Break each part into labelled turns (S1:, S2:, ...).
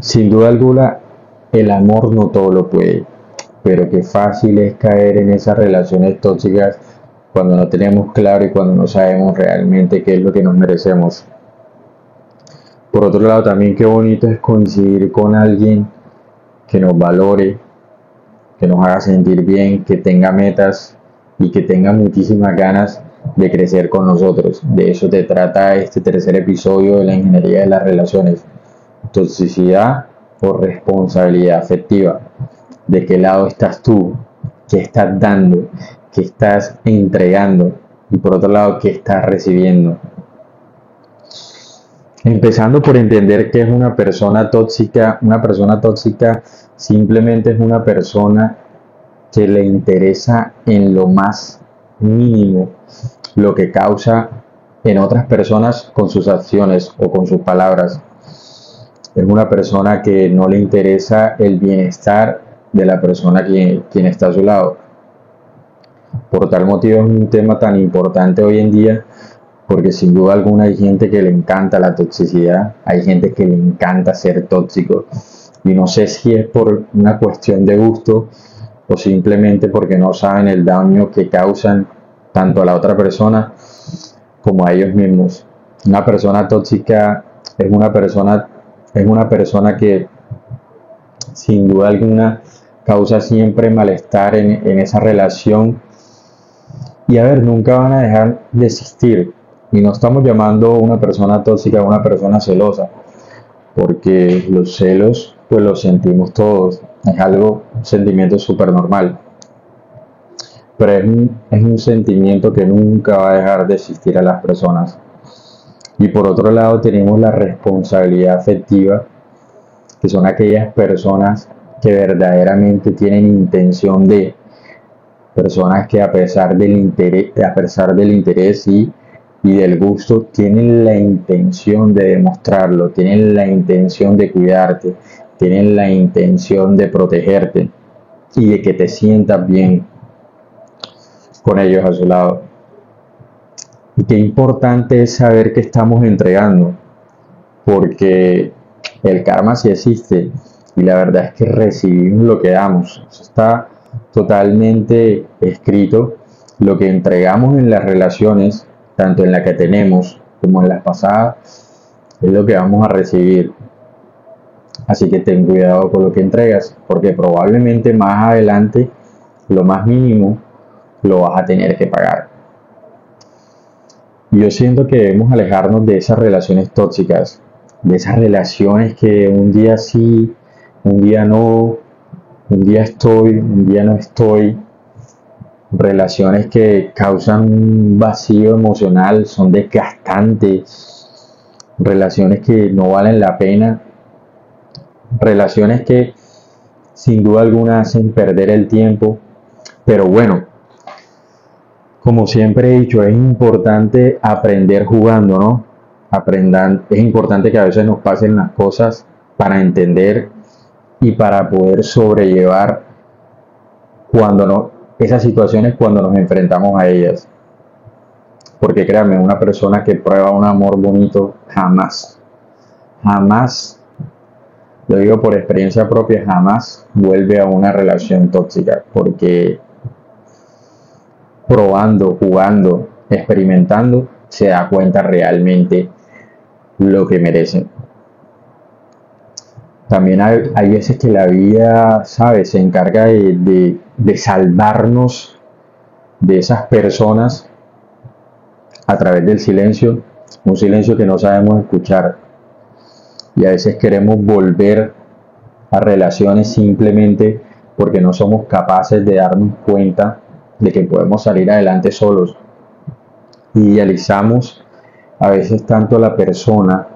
S1: Sin duda alguna, el amor no todo lo puede, pero qué fácil es caer en esas relaciones tóxicas cuando no tenemos claro y cuando no sabemos realmente qué es lo que nos merecemos. Por otro lado, también qué bonito es coincidir con alguien que nos valore, que nos haga sentir bien, que tenga metas y que tenga muchísimas ganas de crecer con nosotros. De eso te trata este tercer episodio de la ingeniería de las relaciones. Toxicidad o responsabilidad afectiva. ¿De qué lado estás tú? ¿Qué estás dando? ¿Qué estás entregando? Y por otro lado, ¿qué estás recibiendo? Empezando por entender que es una persona tóxica. Una persona tóxica simplemente es una persona que le interesa en lo más mínimo lo que causa en otras personas con sus acciones o con sus palabras. Es una persona que no le interesa el bienestar de la persona quien, quien está a su lado. Por tal motivo es un tema tan importante hoy en día porque sin duda alguna hay gente que le encanta la toxicidad, hay gente que le encanta ser tóxico y no sé si es por una cuestión de gusto o simplemente porque no saben el daño que causan tanto a la otra persona como a ellos mismos. Una persona tóxica es una persona es una persona que sin duda alguna causa siempre malestar en, esa relación y a ver, nunca van a dejar de existir. Y no estamos llamando a una persona tóxica a una persona celosa, porque los celos pues los sentimos todos, es algo, un sentimiento súper normal. Pero es un, es un sentimiento que nunca va a dejar de existir a las personas. Y por otro lado tenemos la responsabilidad afectiva, que son aquellas personas que verdaderamente tienen intención de, personas que a pesar del interés, a pesar del interés y y del gusto tienen la intención de demostrarlo, tienen la intención de cuidarte, tienen la intención de protegerte y de que te sientas bien con ellos a su lado. Y qué importante es saber que estamos entregando, porque el karma sí existe y la verdad es que recibimos lo que damos. Está totalmente escrito. Lo que entregamos en las relaciones tanto en la que tenemos como en las pasadas, es lo que vamos a recibir. Así que ten cuidado con lo que entregas, porque probablemente más adelante lo más mínimo lo vas a tener que pagar. Yo siento que debemos alejarnos de esas relaciones tóxicas, de esas relaciones que un día sí, un día no, un día estoy, un día no estoy, relaciones que causan un vacío emocional, son desgastantes, relaciones que no valen la pena, relaciones que sin duda alguna hacen perder el tiempo, pero bueno, como siempre he dicho, es importante aprender jugando, ¿no? Aprendan, es importante que a veces nos pasen las cosas para entender y para poder sobrellevar cuando no, esas situaciones cuando nos enfrentamos a ellas. Porque créanme, una persona que prueba un amor bonito jamás, jamás, lo digo por experiencia propia, jamás vuelve a una relación tóxica. Porque probando, jugando, experimentando, se da cuenta realmente lo que merecen. También hay, veces que la vida, ¿sabes?, se encarga de, de salvarnos de esas personas a través del silencio, un silencio que no sabemos escuchar. Y a veces queremos volver a relaciones simplemente porque no somos capaces de darnos cuenta de que podemos salir adelante solos. Idealizamos a veces tanto a la persona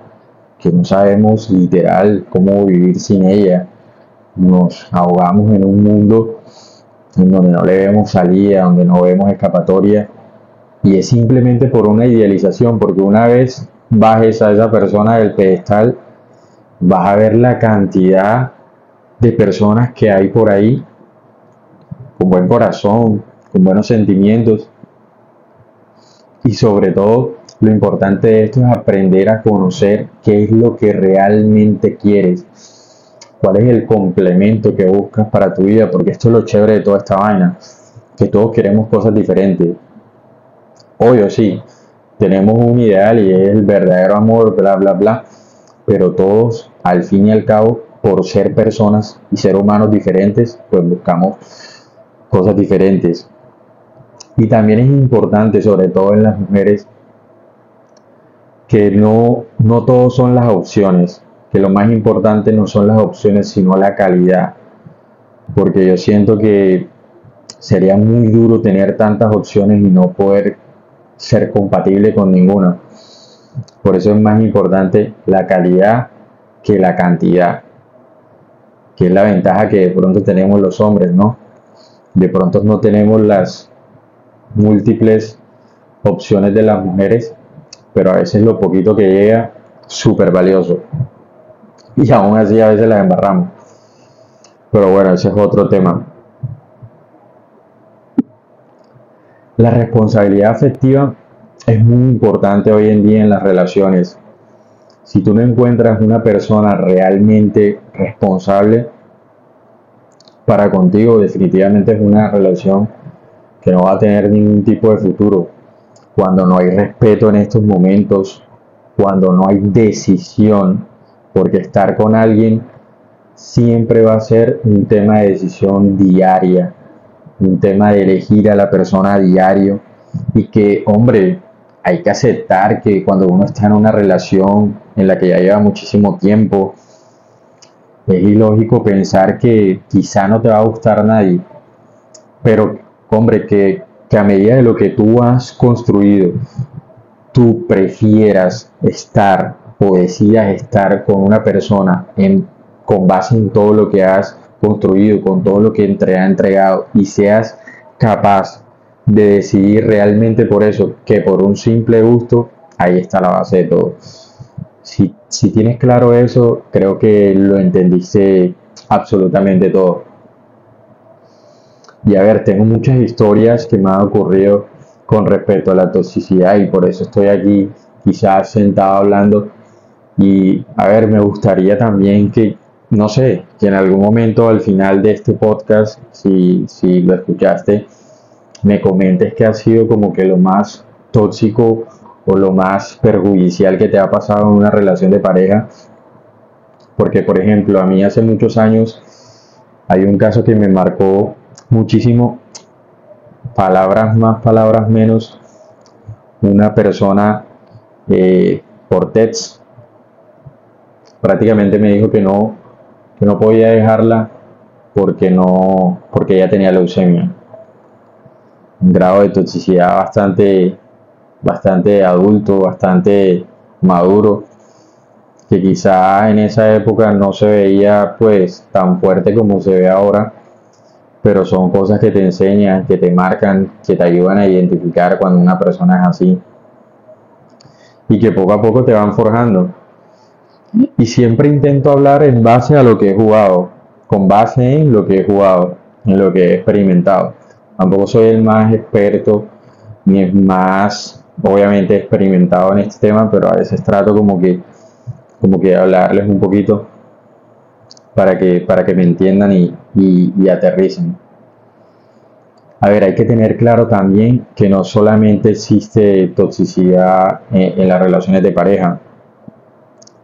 S1: que no sabemos literal cómo vivir sin ella. Nos ahogamos en un mundo en donde no le vemos salida, donde no vemos escapatoria. Y es simplemente por una idealización, porque una vez bajes a esa persona del pedestal, vas a ver la cantidad de personas que hay por ahí con buen corazón, con buenos sentimientos. Y sobre todo, lo importante de esto es aprender a conocer qué es lo que realmente quieres. cuál es el complemento que buscas para tu vida, porque esto es lo chévere de toda esta vaina, que todos queremos cosas diferentes. Obvio, sí, tenemos un ideal y es el verdadero amor, bla, bla, bla, pero todos, al fin y al cabo, por ser personas y ser humanos diferentes, pues buscamos cosas diferentes. Y también es importante, sobre todo en las mujeres, que no, no son las opciones, que lo más importante no son las opciones, sino la calidad. Porque yo siento que sería muy duro tener tantas opciones y no poder ser compatible con ninguna. Por eso es más importante la calidad que la cantidad, que es la ventaja que de pronto tenemos los hombres, ¿no? De pronto no tenemos las múltiples opciones de las mujeres, pero a veces lo poquito que llega, súper valioso. Y aún así a veces las embarramos. Pero bueno, ese es otro tema. La responsabilidad afectiva es muy importante hoy en día en las relaciones. Si tú no encuentras una persona realmente responsable para contigo, definitivamente es una relación que no va a tener ningún tipo de futuro. Cuando no hay respeto en estos momentos, cuando no hay decisión, porque estar con alguien siempre va a ser un tema de decisión diaria un tema de elegir a la persona a diario y que, hombre, hay que aceptar que cuando uno está en una relación en la que ya lleva muchísimo tiempo, es ilógico pensar que quizá no te va a gustar nadie, pero, hombre, que, a medida de lo que tú has construido, tú prefieras estar o decidas estar con una persona en, con base en todo lo que has construido, con todo lo que te ha entregado y seas capaz de decidir realmente por eso, que por un simple gusto, ahí está la base de todo. Si, si tienes claro eso, creo que lo entendiste absolutamente todo. Y a ver, tengo muchas historias que me han ocurrido con respecto a la toxicidad y por eso estoy aquí quizás sentado hablando. Y a ver, me gustaría también que no sé, que en algún momento al final de este podcast, si, si lo escuchaste, me comentes que ha sido como que lo más tóxico o lo más perjudicial que te ha pasado en una relación de pareja. Porque, por ejemplo, a mí hace muchos años hay un caso que me marcó muchísimo, palabras más, palabras menos, una persona eh, por text prácticamente me dijo que no que no podía dejarla porque no porque ella tenía leucemia. Un grado de toxicidad bastante bastante adulto bastante maduro que quizá en esa época no se veía pues tan fuerte como se ve ahora pero son cosas que te enseñan que te marcan que te ayudan a identificar cuando una persona es así. Y que poco a poco te van forjando. Y siempre intento hablar en base a lo que he jugado, con base en lo que he jugado, en lo que he experimentado. Tampoco soy el más experto ni el más, obviamente, experimentado en este tema, pero a veces trato como que, como que hablarles un poquito para que, para que me entiendan y, y, aterricen. A ver, hay que tener claro también que no solamente existe toxicidad en las relaciones de pareja,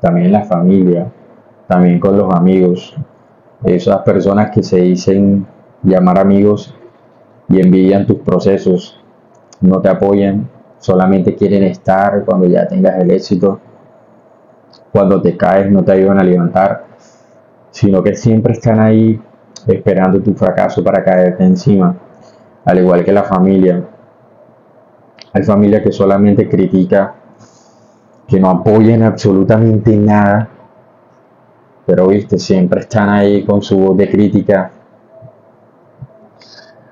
S1: también la familia, también con los amigos, esas personas que se dicen llamar amigos y envidian tus procesos, no te apoyan, solamente quieren estar cuando ya tengas el éxito, cuando te caes no te ayudan a levantar, sino que siempre están ahí esperando tu fracaso para caerte encima, al igual que la familia. Hay familia que solamente critica que no apoyen absolutamente nada, pero viste, siempre están ahí con su voz de crítica,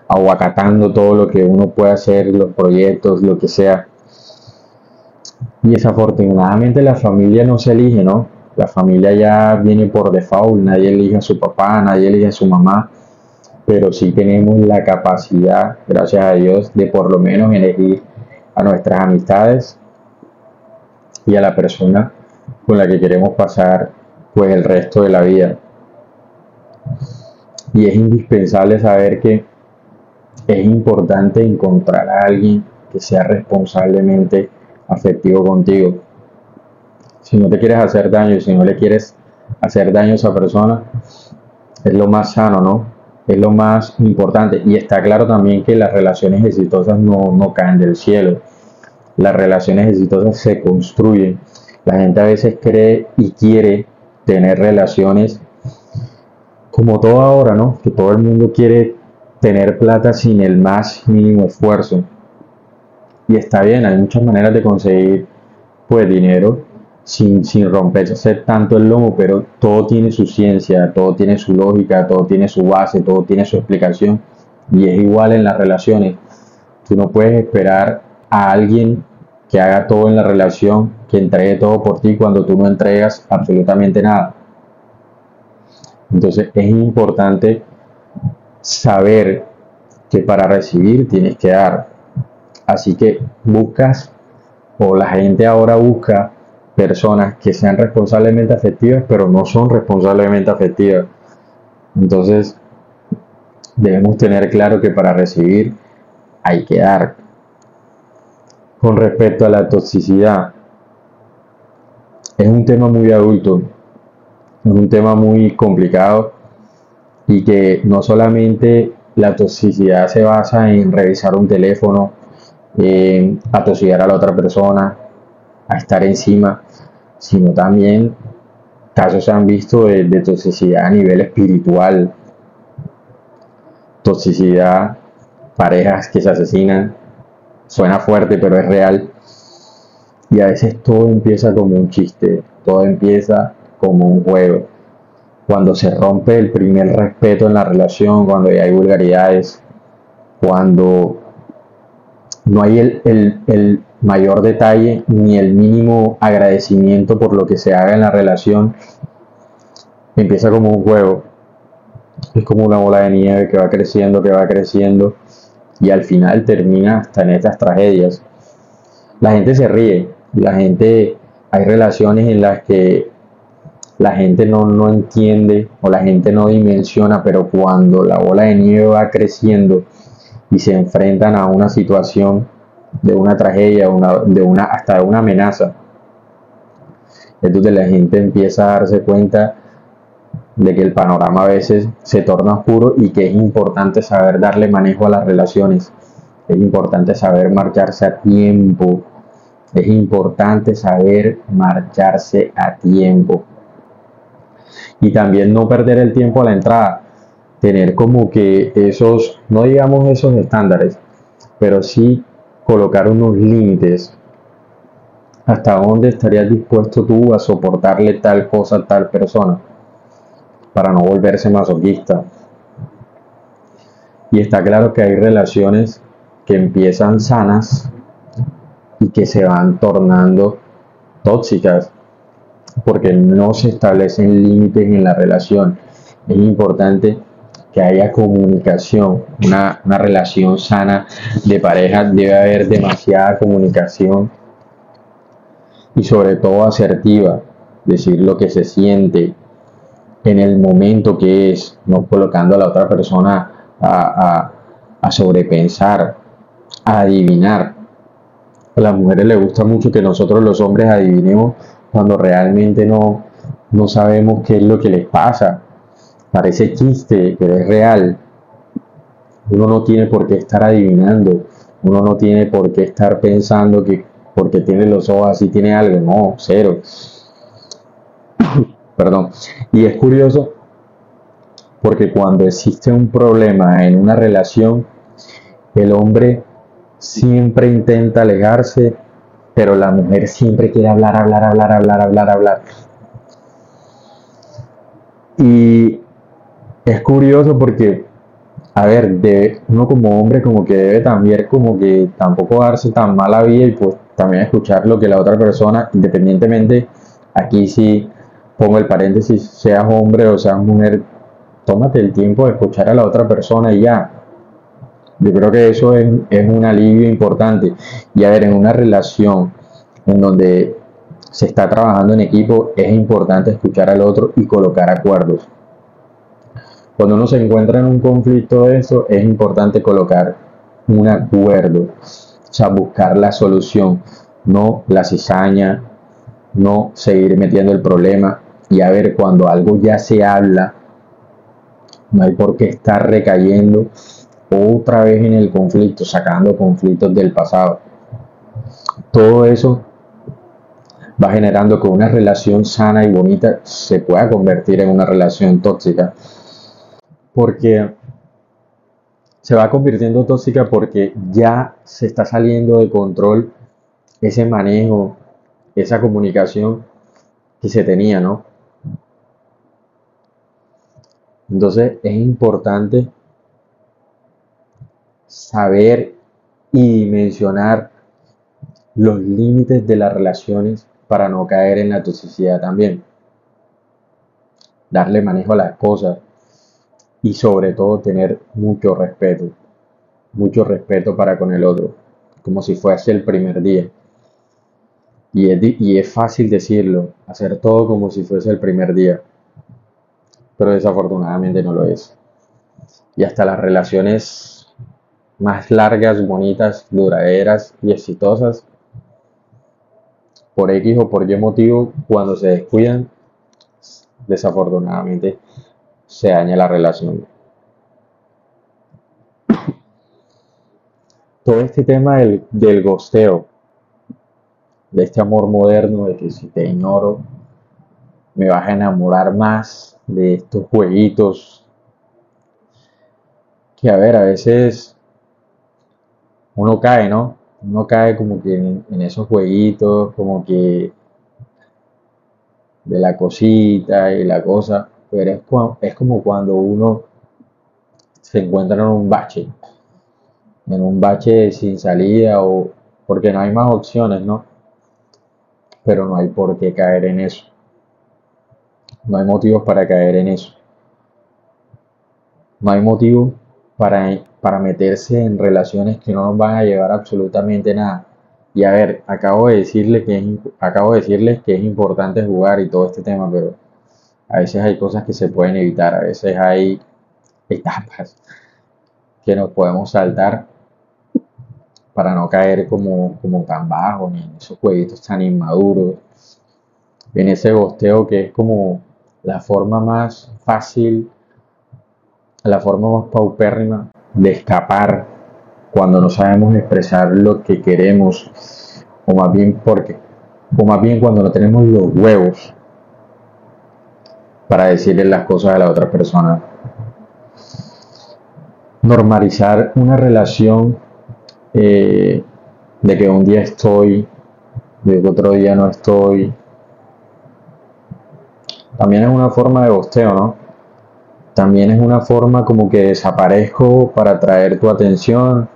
S1: aguacatando todo lo que uno puede hacer, los proyectos, lo que sea. Y desafortunadamente la familia no se elige, ¿no? La familia ya viene por default, nadie elige a su papá, nadie elige a su mamá, pero sí tenemos la capacidad, gracias a Dios, de por lo menos elegir a nuestras amistades y a la persona con la que queremos pasar pues el resto de la vida. Y es indispensable saber que es importante encontrar a alguien que sea responsablemente afectivo contigo. Si no te quieres hacer daño, si no le quieres hacer daño a esa persona, es lo más sano, ¿no? Es lo más importante. Y está claro también que las relaciones exitosas no, no caen del cielo. Las relaciones exitosas se construyen. La gente a veces cree y quiere tener relaciones como todo ahora, ¿no? Que todo el mundo quiere tener plata sin el más mínimo esfuerzo. Y está bien, hay muchas maneras de conseguir pues dinero sin, sin romperse tanto el lomo, pero todo tiene su ciencia, todo tiene su lógica, todo tiene su base, todo tiene su explicación. Y es igual en las relaciones. Tú no puedes esperar a alguien que haga todo en la relación, que entregue todo por ti cuando tú no entregas absolutamente nada. Entonces es importante saber que para recibir tienes que dar. Así que buscas, o la gente ahora busca personas que sean responsablemente afectivas, pero no son responsablemente afectivas. Entonces, debemos tener claro que para recibir hay que dar. Con respecto a la toxicidad, es un tema muy adulto, es un tema muy complicado y que no solamente la toxicidad se basa en revisar un teléfono, en atosigar a la otra persona, a estar encima, sino también casos se han visto de, toxicidad a nivel espiritual, toxicidad, parejas que se asesinan, suena fuerte pero es real, y a veces todo empieza como un chiste, todo empieza como un juego. Cuando se rompe el primer respeto en la relación, cuando hay vulgaridades, cuando no hay el, mayor detalle ni el mínimo agradecimiento por lo que se haga en la relación, empieza como un juego. Es como una bola de nieve que va creciendo, que va creciendo y al final termina hasta en estas tragedias. La gente se ríe, la gente, hay relaciones en las que la gente no, no entiende o la gente no dimensiona, pero cuando la bola de nieve va creciendo, y se enfrentan a una situación de una tragedia, una, de una, hasta de una amenaza. Es donde la gente empieza a darse cuenta de que el panorama a veces se torna oscuro y que es importante saber darle manejo a las relaciones. Es importante saber marcharse a tiempo. Es importante saber marcharse a tiempo. Y también no perder el tiempo a la entrada tener como que esos, no digamos esos estándares, pero sí colocar unos límites. ¿Hasta dónde estarías dispuesto tú a soportarle tal cosa a tal persona? Para no volverse masoquista. Y está claro que hay relaciones que empiezan sanas y que se van tornando tóxicas porque no se establecen límites en la relación. Es importante que haya comunicación, una, relación sana de pareja, debe haber demasiada comunicación y sobre todo asertiva, decir lo que se siente en el momento que es, no colocando a la otra persona a, a sobrepensar, a adivinar. A las mujeres les gusta mucho que nosotros los hombres adivinemos cuando realmente no, no sabemos qué es lo que les pasa parece chiste, pero es real. Uno no tiene por qué estar adivinando, uno no tiene por qué estar pensando que porque tiene los ojos así tiene algo, no, cero. Perdón. Y es curioso porque cuando existe un problema en una relación, el hombre siempre intenta alejarse, pero la mujer siempre quiere hablar, hablar, hablar, hablar, hablar, hablar. Y es curioso porque, a ver, de, uno como hombre como que debe también como que tampoco darse tan mala vida y pues también escuchar lo que la otra persona, independientemente, aquí sí pongo el paréntesis, seas hombre o seas mujer, tómate el tiempo de escuchar a la otra persona y ya. Yo creo que eso es, es un alivio importante. Y a ver, en una relación en donde se está trabajando en equipo, es importante escuchar al otro y colocar acuerdos Cuando uno se encuentra en un conflicto de eso, es importante colocar un acuerdo, o sea, buscar la solución, no la cizaña, no seguir metiendo el problema y a ver cuando algo ya se habla, no hay por qué estar recayendo otra vez en el conflicto, sacando conflictos del pasado. Todo eso va generando que una relación sana y bonita se pueda convertir en una relación tóxica. Porque se va convirtiendo tóxica porque ya se está saliendo de control ese manejo, esa comunicación que se tenía, ¿no? Entonces es importante saber y mencionar los límites de las relaciones para no caer en la toxicidad también. Darle manejo a las cosas y sobre todo tener mucho respeto. Mucho respeto para con el otro, como si fuese el primer día. Y es, y es fácil decirlo, hacer todo como si fuese el primer día, pero desafortunadamente no lo es. Y hasta las relaciones más largas, bonitas, duraderas y exitosas por X o por Y motivo, cuando se descuidan, desafortunadamente se daña la relación. Todo este tema del, del gosteo, de este amor moderno, de que si te ignoro, me vas a enamorar más de estos jueguitos, que a ver, a veces uno cae, ¿no? uno cae como que en, esos jueguitos, como que de la cosita y la cosa, pero es, es como cuando uno se encuentra en un bache, en un bache sin salida o porque no hay más opciones, ¿no? Pero no hay por qué caer en eso. No hay motivos para caer en eso. No hay motivo para, para meterse en relaciones que no nos van a llevar absolutamente nada. Y a ver, acabo de decirle que es, acabo de decirles que es importante jugar y todo este tema, pero a veces hay cosas que se pueden evitar, a veces hay etapas que nos podemos saltar para no caer como, como tan bajo, ni en esos jueguitos tan inmaduros, en ese bosteo que es como la forma más fácil la forma más paupérrima de escapar cuando no sabemos expresar lo que queremos, o más bien porque, o más bien cuando no tenemos los huevos para decirle las cosas a la otra persona. Normalizar una relación eh, de que un día estoy, de que otro día no estoy. También es una forma de bosteo, ¿no? También es una forma como que desaparezco para atraer tu atención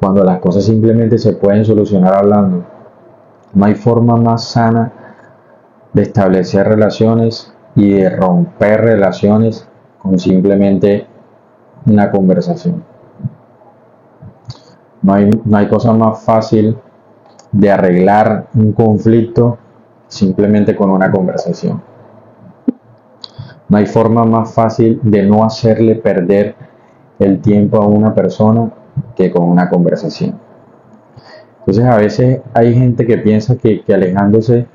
S1: cuando las cosas simplemente se pueden solucionar hablando. No hay forma más sana de establecer relaciones y de romper relaciones con simplemente una conversación. No hay, no hay cosa más fácil de arreglar un conflicto simplemente con una conversación. No hay forma más fácil de no hacerle perder el tiempo a una persona que con una conversación. Entonces a veces hay gente que piensa que, alejándose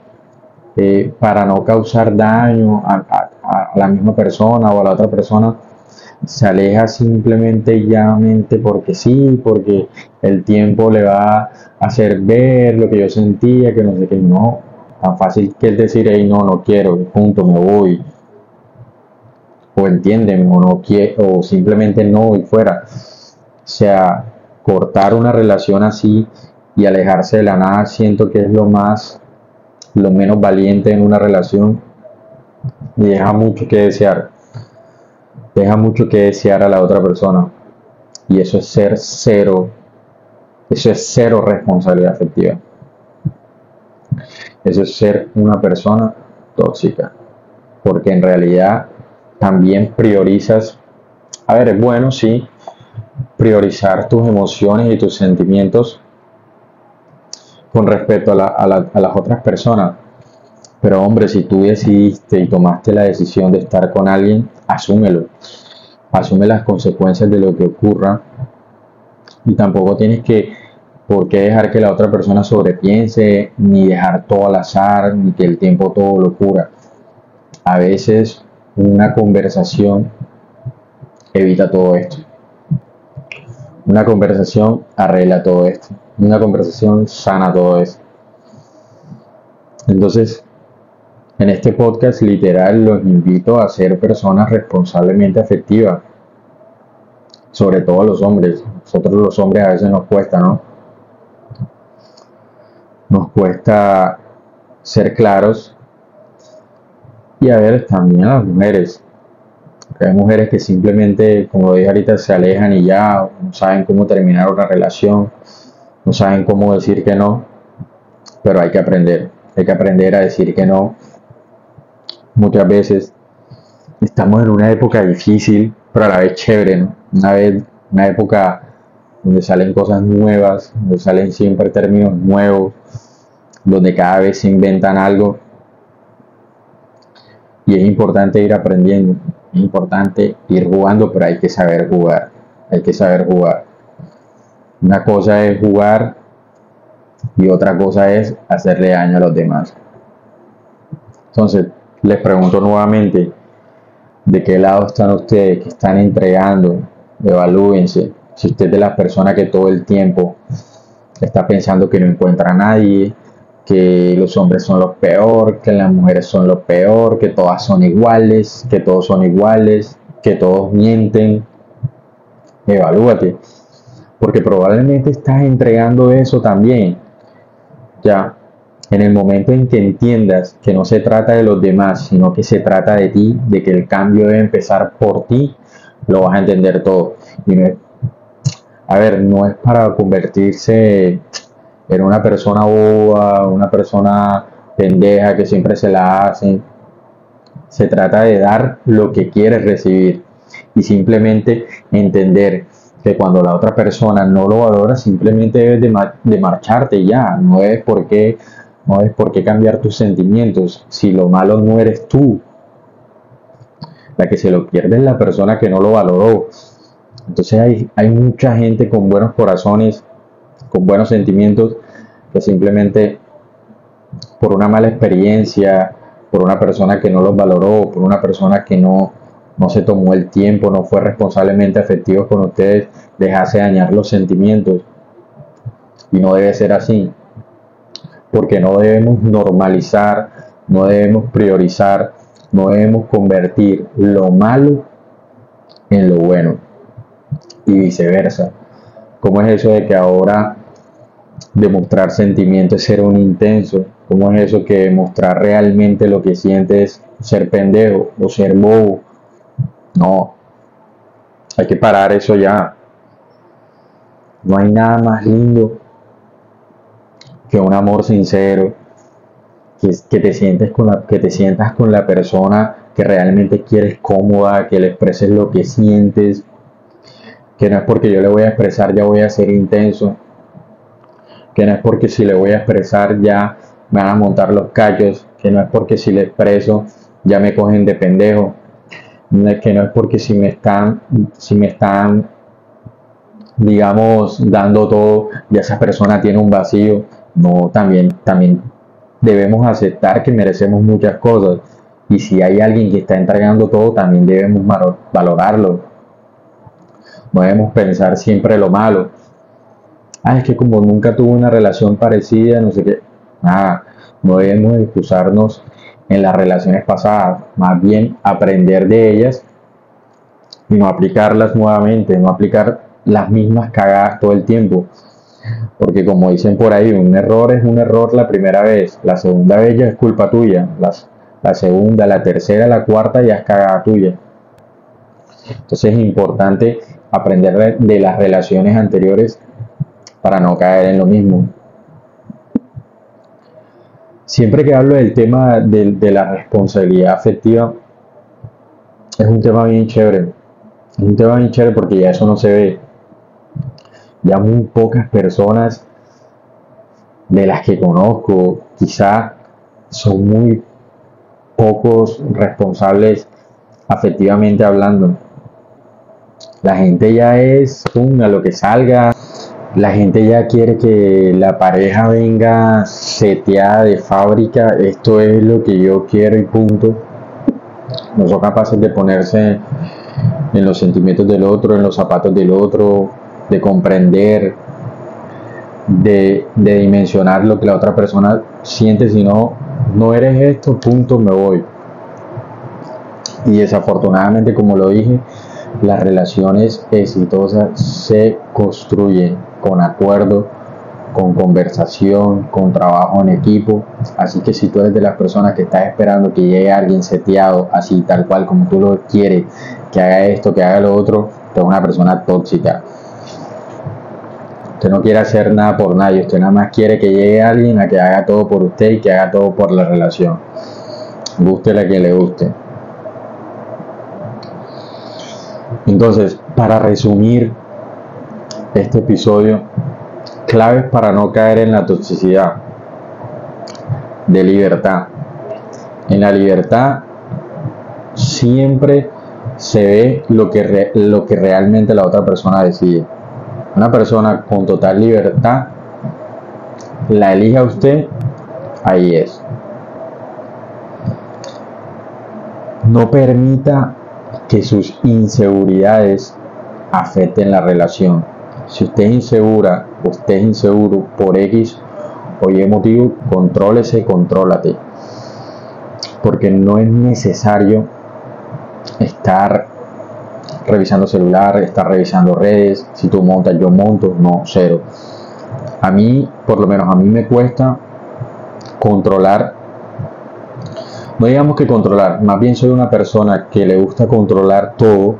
S1: eh, para no causar daño a, la misma persona o a la otra persona, se aleja simplemente y llanamente porque sí, porque el tiempo le va a hacer ver lo que yo sentía, que no sé qué, no, tan fácil que es decir, no, no quiero, punto, me voy, o entienden o no quiere, o simplemente no y fuera. O sea, cortar una relación así y alejarse de la nada siento que es lo más, lo menos valiente en una relación y deja mucho que desear. Deja mucho que desear a la otra persona. Y eso es ser cero, eso es cero responsabilidad afectiva. Eso es ser una persona tóxica. Porque en realidad también priorizas, a ver, es bueno, sí, priorizar tus emociones y tus sentimientos con respecto a, las otras personas. Pero hombre, si tú decidiste y tomaste la decisión de estar con alguien, asúmelo. Asume las consecuencias de lo que ocurra. Y tampoco tienes que por qué dejar que la otra persona sobrepiense, ni dejar todo al azar, ni que el tiempo todo lo cura. A veces una conversación evita todo esto. Una conversación arregla todo esto. Una conversación sana todo esto. Entonces, en este podcast literal los invito a ser personas responsablemente afectivas. Sobre todo los hombres. Nosotros los hombres a veces nos cuesta, ¿no? Nos cuesta ser claros. Y a ver, también a las mujeres. Hay mujeres que simplemente, como lo dije ahorita, se alejan y ya no saben cómo terminar una relación, no saben cómo decir que no, pero hay que aprender, hay que aprender a decir que no. Muchas veces estamos en una época difícil, pero a la vez chévere, una, vez, una época donde salen cosas nuevas, donde salen siempre términos nuevos, donde cada vez se inventan algo. Y es importante ir aprendiendo importante ir jugando, pero hay que saber jugar. Hay que saber jugar. Una cosa es jugar y otra cosa es hacerle daño a los demás. Entonces, les pregunto nuevamente, ¿de qué lado están ustedes? que están entregando? Evalúense. Si usted es de las personas que todo el tiempo está pensando que no encuentra a nadie, que los hombres son los peor, que las mujeres son lo peor, que todas son iguales, que todos son iguales, que todos mienten. Evalúate, porque probablemente estás entregando eso también. Ya, en el momento en que entiendas que no se trata de los demás, sino que se trata de ti, de que el cambio debe empezar por ti, lo vas a entender todo. A ver, no es para convertirse era una persona boba, una persona pendeja que siempre se la hacen. Se trata de dar lo que quieres recibir y simplemente entender que cuando la otra persona no lo valora, simplemente debes de, marcharte ya. No es por qué, no es por qué cambiar tus sentimientos. Si lo malo no eres tú, la que se lo pierde es la persona que no lo valoró. Entonces hay, hay mucha gente con buenos corazones con buenos sentimientos que simplemente por una mala experiencia, por una persona que no los valoró, por una persona que no, no se tomó el tiempo, no fue responsablemente afectivo con ustedes, les hace dañar los sentimientos. Y no debe ser así, porque no debemos normalizar, no debemos priorizar, no debemos convertir lo malo en lo bueno y viceversa. ¿Cómo es eso de que ahora demostrar sentimientos es ser un intenso. ¿Cómo es eso que demostrar realmente lo que sientes ser pendejo o ser bobo? No, hay que parar eso ya. No hay nada más lindo que un amor sincero, que, que, te, sientes con la, que te sientas con la persona que realmente quieres cómoda, que le expreses lo que sientes, que no es porque yo le voy a expresar ya voy a ser intenso, que no es porque si le voy a expresar ya me van a montar los callos, que no es porque si le expreso ya me cogen de pendejo, que no es porque si me están, si me están, digamos, dando todo, ya esa persona tiene un vacío. No, también, también debemos aceptar que merecemos muchas cosas. Y si hay alguien que está entregando todo, también debemos valorarlo. No debemos pensar siempre lo malo ah, es que como nunca tuvo una relación parecida, no sé qué, nada, no debemos excusarnos en las relaciones pasadas, más bien aprender de ellas y no aplicarlas nuevamente, no aplicar las mismas cagadas todo el tiempo. Porque como dicen por ahí, un error es un error la primera vez, la segunda vez ya es culpa tuya, la segunda, la tercera, la cuarta ya es cagada tuya. Entonces es importante aprender de las relaciones anteriores para no caer en lo mismo. Siempre que hablo del tema de, la responsabilidad afectiva, es un tema bien chévere. Es un tema bien chévere porque ya eso no se ve. Ya muy pocas personas de las que conozco, quizá son muy pocos responsables afectivamente hablando. La gente ya es, pum, a lo que salga. La gente ya quiere que la pareja venga seteada de fábrica. Esto es lo que yo quiero y punto. No son capaces de ponerse en los sentimientos del otro, en los zapatos del otro, de comprender, de, dimensionar lo que la otra persona siente, si no, no eres esto, punto, me voy. Y desafortunadamente, como lo dije, las relaciones exitosas se construyen con acuerdo, con conversación, con trabajo en equipo. Así que si tú eres de las personas que estás esperando que llegue alguien seteado, así tal cual como tú lo quieres, que haga esto, que haga lo otro, tú eres una persona tóxica. Usted no quiere hacer nada por nadie, usted nada más quiere que llegue alguien a que haga todo por usted y que haga todo por la relación. Guste la que le guste. Entonces, para resumir este episodio, claves para no caer en la toxicidad de libertad. En la libertad siempre se ve lo que, lo que realmente la otra persona decide. Una persona con total libertad la elija usted, ahí es. No permita que sus inseguridades afecten la relación. Si usted es insegura, usted es inseguro por X o Y motivo, contrólese, contrólate. Porque no es necesario estar revisando celular, estar revisando redes, si tú montas, yo monto, no, cero. A mí, por lo menos a mí me cuesta controlar no digamos que controlar, más bien soy una persona que le gusta controlar todo,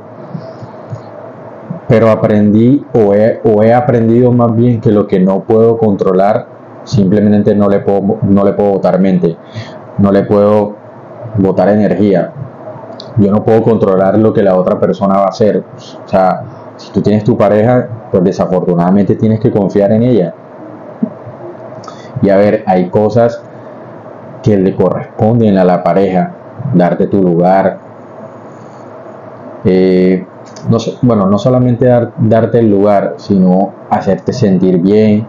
S1: pero aprendí o he, o he aprendido más bien que lo que no puedo controlar, simplemente no le puedo, no le puedo botar mente, no le puedo botar energía. Yo no puedo controlar lo que la otra persona va a hacer. O sea, si tú tienes tu pareja, pues desafortunadamente tienes que confiar en ella. Y a ver, hay cosas que le corresponden a la pareja, darte tu lugar. Eh, no, bueno, no solamente darte el lugar, sino hacerte sentir bien.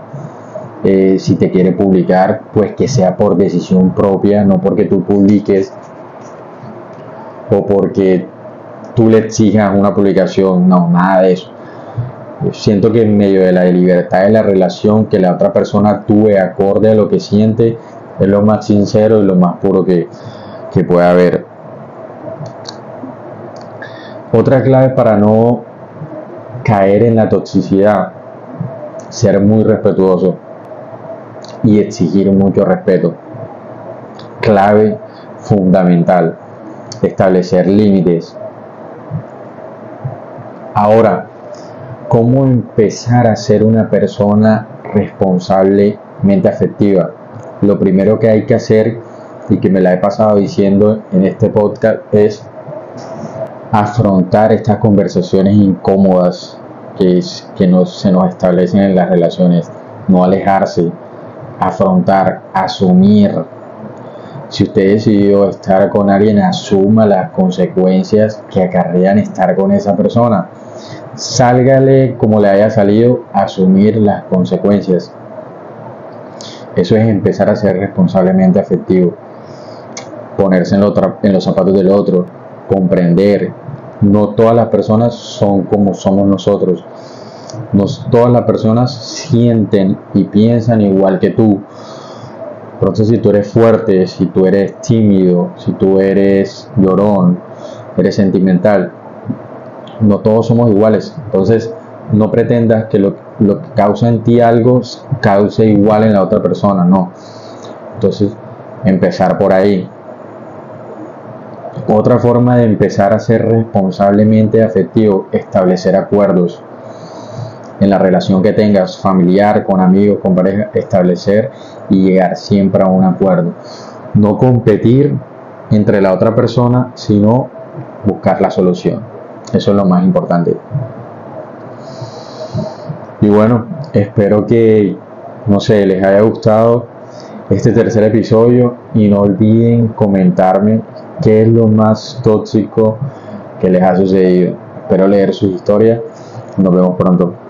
S1: Eh, si te quiere publicar, pues que sea por decisión propia, no porque tú publiques o porque tú le exijas una publicación, no, nada de eso. siento que en medio de la libertad de la relación, que la otra persona actúe acorde a lo que siente, es lo más sincero y lo más puro que, que puede haber. Otra clave para no caer en la toxicidad, ser muy respetuoso y exigir mucho respeto. Clave fundamental, establecer límites. Ahora, ¿cómo empezar a ser una persona responsablemente afectiva? lo primero que hay que hacer y que me la he pasado diciendo en este podcast es afrontar estas conversaciones incómodas que, que se nos establecen en las relaciones, no alejarse, afrontar, asumir. Si usted decidió estar con alguien, asuma las consecuencias que acarrean estar con esa persona. Sálgale como le haya salido, asumir las consecuencias. Eso es empezar a ser responsablemente afectivo, ponerse en los zapatos del otro, comprender. No todas las personas son como somos nosotros. No todas las personas sienten y piensan igual que tú. Entonces, si tú eres fuerte, si tú eres tímido, si tú eres llorón, eres sentimental, no todos somos iguales. Entonces, no pretendas que lo, lo que causa en ti algo cause igual en la otra persona, no. Entonces, empezar por ahí. Otra forma de empezar a ser responsablemente afectivo, establecer acuerdos en la relación que tengas, familiar, con amigos, con pareja, establecer y llegar siempre a un acuerdo. No competir entre la otra persona, sino buscar la solución. Eso es lo más importante. Y bueno, espero que, no sé, les haya gustado este tercer episodio y no olviden comentarme qué es lo más tóxico que les ha sucedido. Espero leer sus historias. Nos vemos pronto.